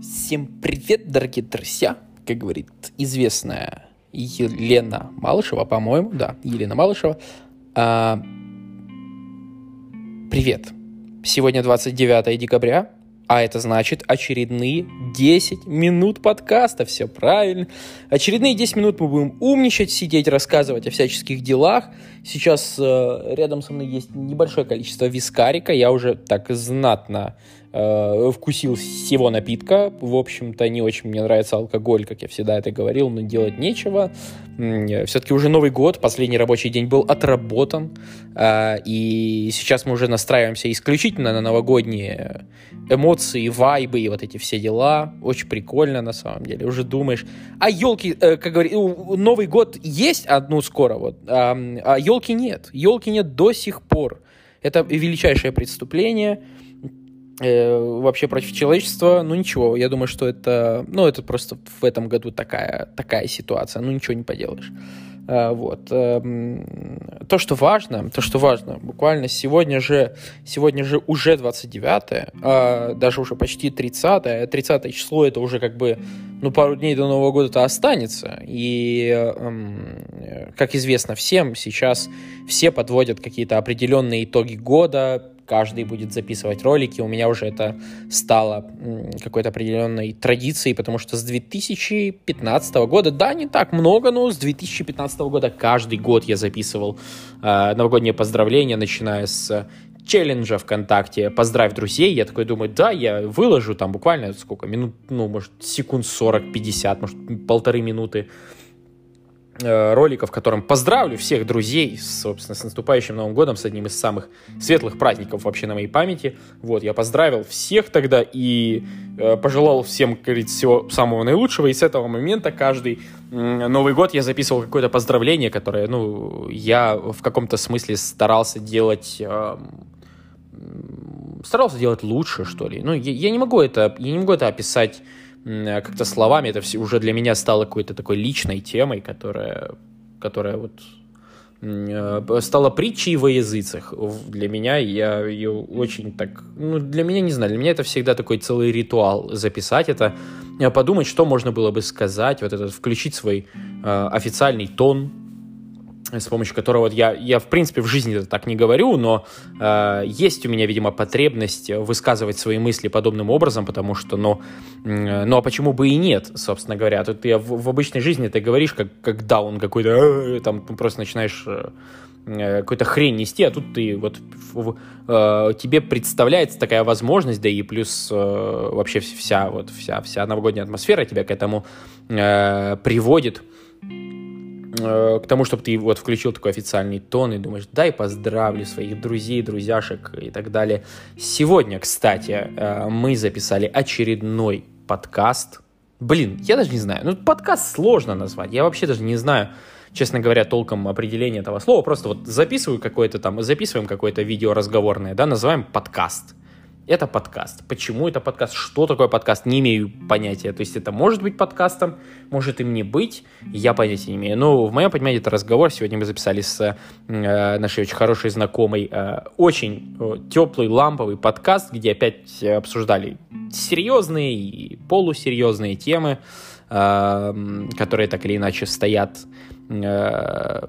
Всем привет, дорогие друзья! Как говорит известная Елена Малышева, по-моему, да, Елена Малышева. А, привет! Сегодня 29 декабря, а это значит очередные 10 минут подкаста. Все правильно. Очередные 10 минут мы будем умничать, сидеть, рассказывать о всяческих делах. Сейчас э, рядом со мной есть небольшое количество вискарика. Я уже так знатно э, вкусил всего напитка. В общем-то, не очень мне нравится алкоголь, как я всегда это говорил, но делать нечего. Все-таки уже Новый год, последний рабочий день был отработан. Э, и сейчас мы уже настраиваемся исключительно на новогодние эмоции, вайбы и вот эти все дела. Очень прикольно, на самом деле. Уже думаешь, а елки, э, как говорит, Новый год есть одну скоро, вот, а, а елки нет. Елки нет до сих пор. Это величайшее преступление э, вообще против человечества. Ну ничего, я думаю, что это, ну это просто в этом году такая, такая ситуация. Ну ничего не поделаешь. А, вот. Эм, то, что важно, то, что важно, буквально сегодня же, сегодня же уже 29 а даже уже почти 30 -е. 30 число это уже как бы, ну, пару дней до Нового года-то останется. И, эм, как известно всем, сейчас все подводят какие-то определенные итоги года, каждый будет записывать ролики. У меня уже это стало какой-то определенной традицией, потому что с 2015 года, да, не так много, но с 2015 года каждый год я записывал э, новогодние поздравления, начиная с челленджа ВКонтакте «Поздравь друзей». Я такой думаю, да, я выложу там буквально сколько, минут, ну, может, секунд 40-50, может, полторы минуты ролика, в котором поздравлю всех друзей, собственно, с наступающим Новым годом, с одним из самых светлых праздников вообще на моей памяти. Вот, я поздравил всех тогда и э, пожелал всем, как говорится, всего самого наилучшего. И с этого момента каждый э, Новый год я записывал какое-то поздравление, которое, ну, я в каком-то смысле старался делать... Э, старался делать лучше, что ли. Ну, я, я не могу это, я не могу это описать Э, как-то словами это все уже для меня стало какой-то такой личной темой, которая, которая вот э, стала притчей во языцах для меня. Я ее очень так... Ну, для меня, не знаю, для меня это всегда такой целый ритуал записать это, э, подумать, что можно было бы сказать, вот этот, включить свой э, официальный тон, с помощью которого вот я, я в принципе в жизни так не говорю, но э, есть у меня, видимо, потребность высказывать свои мысли подобным образом, потому что, ну, э, ну а почему бы и нет, собственно говоря, тут я в, в обычной жизни ты говоришь, как, как даун какой-то, э, там просто начинаешь э, э, какую-то хрень нести, а тут ты вот в, э, тебе представляется такая возможность, да и плюс э, вообще вся вот вся вся новогодняя атмосфера тебя к этому э, приводит. Э, к тому, чтобы ты вот включил такой официальный тон и думаешь, дай поздравлю своих друзей, друзьяшек и так далее. Сегодня, кстати, э, мы записали очередной подкаст. Блин, я даже не знаю. Ну, подкаст сложно назвать. Я вообще даже не знаю, честно говоря, толком определения этого слова. Просто вот записываю какое-то там, записываем какое-то видео разговорное, да, называем подкаст это подкаст. Почему это подкаст? Что такое подкаст? Не имею понятия. То есть это может быть подкастом, может им не быть, я понятия не имею. Но в моем понимании это разговор. Сегодня мы записали с э, нашей очень хорошей знакомой э, очень э, теплый ламповый подкаст, где опять обсуждали серьезные и полусерьезные темы, э, которые так или иначе стоят, э,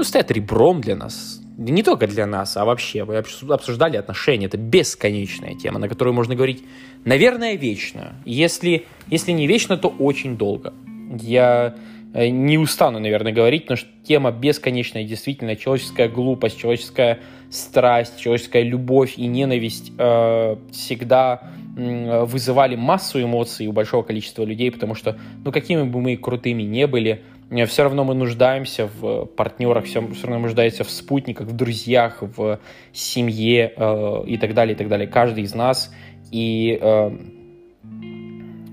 ну, стоят ребром для нас, не только для нас, а вообще. Мы обсуждали отношения. Это бесконечная тема, на которую можно говорить, наверное, вечно. Если, если не вечно, то очень долго. Я э, не устану, наверное, говорить, что тема бесконечная, действительно, человеческая глупость, человеческая страсть, человеческая любовь и ненависть э, всегда э, вызывали массу эмоций у большого количества людей, потому что, ну, какими бы мы крутыми не были, все равно мы нуждаемся в партнерах, все, все равно мы нуждаемся в спутниках, в друзьях, в семье э, и так далее, и так далее. Каждый из нас. И э,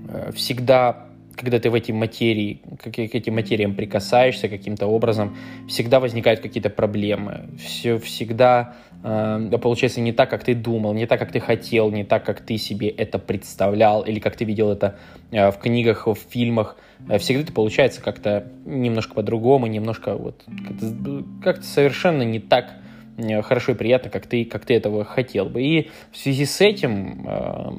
э всегда, когда ты в эти материи, к, к этим материям прикасаешься каким-то образом, всегда возникают какие-то проблемы. Все всегда э, получается не так, как ты думал, не так, как ты хотел, не так, как ты себе это представлял, или как ты видел это э, в книгах, в фильмах – Э, всегда это получается как-то немножко по-другому, немножко вот как-то, как совершенно не так э, хорошо и приятно, как ты, как ты этого хотел бы. И в связи с этим э,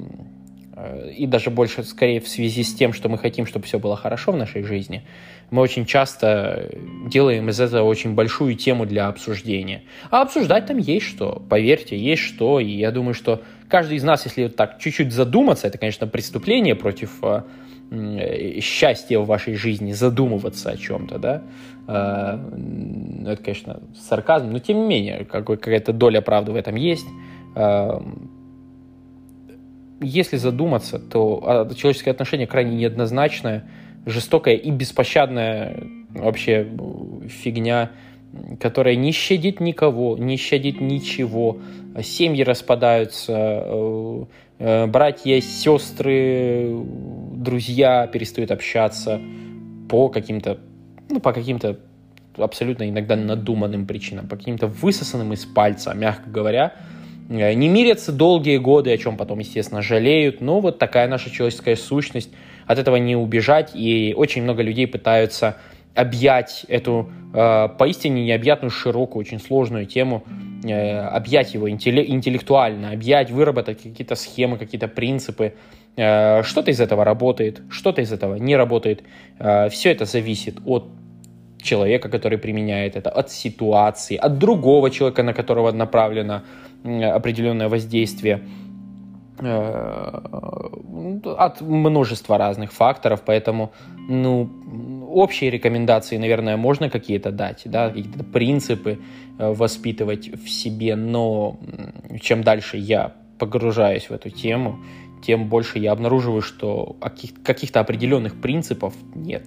и даже больше, скорее, в связи с тем, что мы хотим, чтобы все было хорошо в нашей жизни, мы очень часто делаем из этого очень большую тему для обсуждения. А обсуждать там есть что, поверьте, есть что, и я думаю, что каждый из нас, если вот так чуть-чуть задуматься, это, конечно, преступление против э, счастья в вашей жизни, задумываться о чем-то, да, э, это, конечно, сарказм, но тем не менее, какая-то доля правды в этом есть. Если задуматься, то а, человеческое отношение крайне неоднозначное, жестокая и беспощадная вообще фигня, которая не щадит никого, не щадит ничего. Семьи распадаются, э, э, братья, сестры, друзья перестают общаться по каким-то, ну, по каким-то абсолютно иногда надуманным причинам, по каким-то высосанным из пальца, мягко говоря, не мирятся долгие годы, о чем потом, естественно, жалеют, но вот такая наша человеческая сущность – от этого не убежать, и очень много людей пытаются объять эту э, поистине необъятную, широкую, очень сложную тему, э, объять его интеллектуально, объять, выработать какие-то схемы, какие-то принципы. Э, что-то из этого работает, что-то из этого не работает. Э, все это зависит от человека, который применяет это, от ситуации, от другого человека, на которого направлено определенное воздействие. Э, от множества разных факторов, поэтому, ну, общие рекомендации, наверное, можно какие-то дать, да, какие-то принципы э, воспитывать в себе, но чем дальше я погружаюсь в эту тему, тем больше я обнаруживаю, что каких-то определенных принципов нет.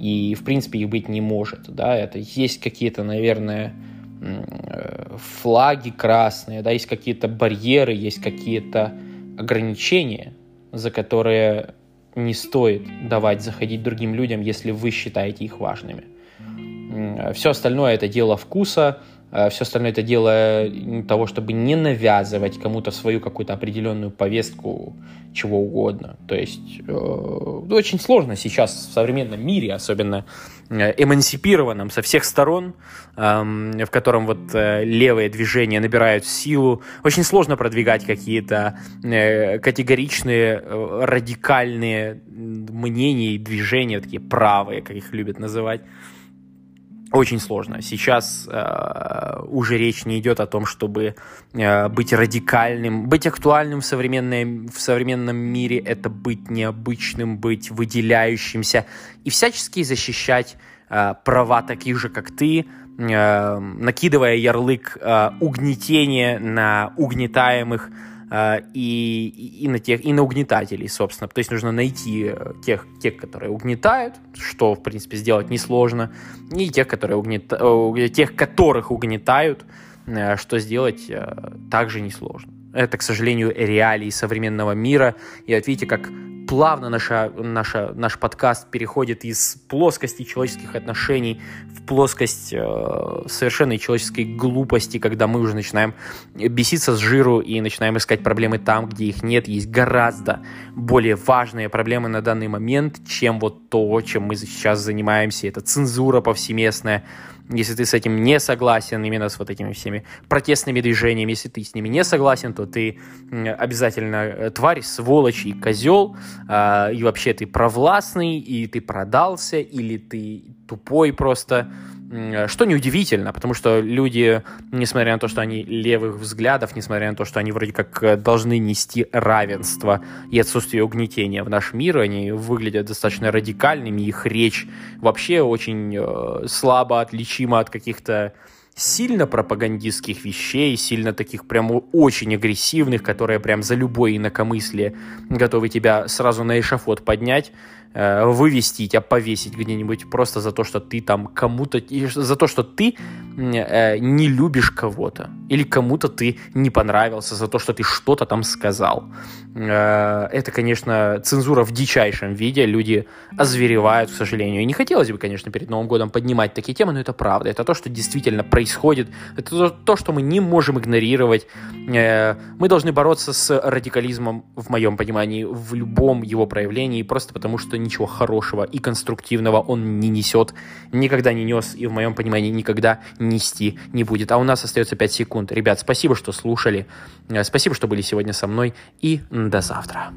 И, в принципе, их быть не может. Да? Это есть какие-то, наверное, э, флаги красные, да, есть какие-то барьеры, есть какие-то ограничения, за которые не стоит давать заходить другим людям, если вы считаете их важными. Все остальное это дело вкуса, Э, Все остальное это дело того, чтобы не навязывать кому-то свою какую-то определенную повестку чего угодно. То есть э, очень сложно сейчас в современном мире, особенно э, эмансипированном со всех сторон, э, в котором вот э, левые движения набирают силу, очень сложно продвигать какие-то э, категоричные, э, радикальные мнения и движения, такие правые, как их любят называть очень сложно. Сейчас э, уже речь не идет о том, чтобы э, быть радикальным, быть актуальным в, современной, в современном мире, это быть необычным, быть выделяющимся и всячески защищать э, права таких же, как ты, э, накидывая ярлык э, угнетения на угнетаемых, а, и, и, на тех, и на угнетателей, собственно. То есть нужно найти э, тех, тех, которые угнетают, что, в принципе, сделать несложно, и тех, которые угнет... Э, тех, которых угнетают, э, что сделать также несложно. Это, к сожалению, реалии современного мира. И вот видите, как плавно наша, наша, наш подкаст переходит из плоскости человеческих отношений в плоскость э, совершенной человеческой глупости, когда мы уже начинаем беситься с жиру и начинаем искать проблемы там, где их нет. Есть гораздо более важные проблемы на данный момент, чем вот то, чем мы сейчас занимаемся. Это цензура повсеместная, если ты с этим не согласен, именно с вот этими всеми протестными движениями, если ты с ними не согласен, то ты обязательно э, тварь, сволочь и козел, а, и вообще ты провластный, и ты продался, или ты тупой просто, что неудивительно, потому что люди, несмотря на то, что они левых взглядов, несмотря на то, что они вроде как э, должны нести равенство и отсутствие угнетения в наш мир, они выглядят достаточно радикальными, их речь вообще очень э, слабо отличима от каких-то сильно пропагандистских вещей, сильно таких прям очень агрессивных, которые прям за любое инакомыслие готовы тебя сразу на эшафот поднять. Э, вывести тебя, повесить где-нибудь просто за то, что ты там кому-то, за то, что ты э, не любишь кого-то, или кому-то ты не понравился за то, что ты что-то там сказал. Э, это, конечно, цензура в дичайшем виде, люди озверевают, к сожалению. И не хотелось бы, конечно, перед Новым годом поднимать такие темы, но это правда, это то, что действительно происходит, это то, что мы не можем игнорировать. Мы должны бороться с радикализмом, в моем понимании, в любом его проявлении, просто потому что ничего хорошего и конструктивного он не несет, никогда не нес и в моем понимании никогда нести не будет. А у нас остается 5 секунд. Ребят, спасибо, что слушали, э, спасибо, что были сегодня со мной и до завтра.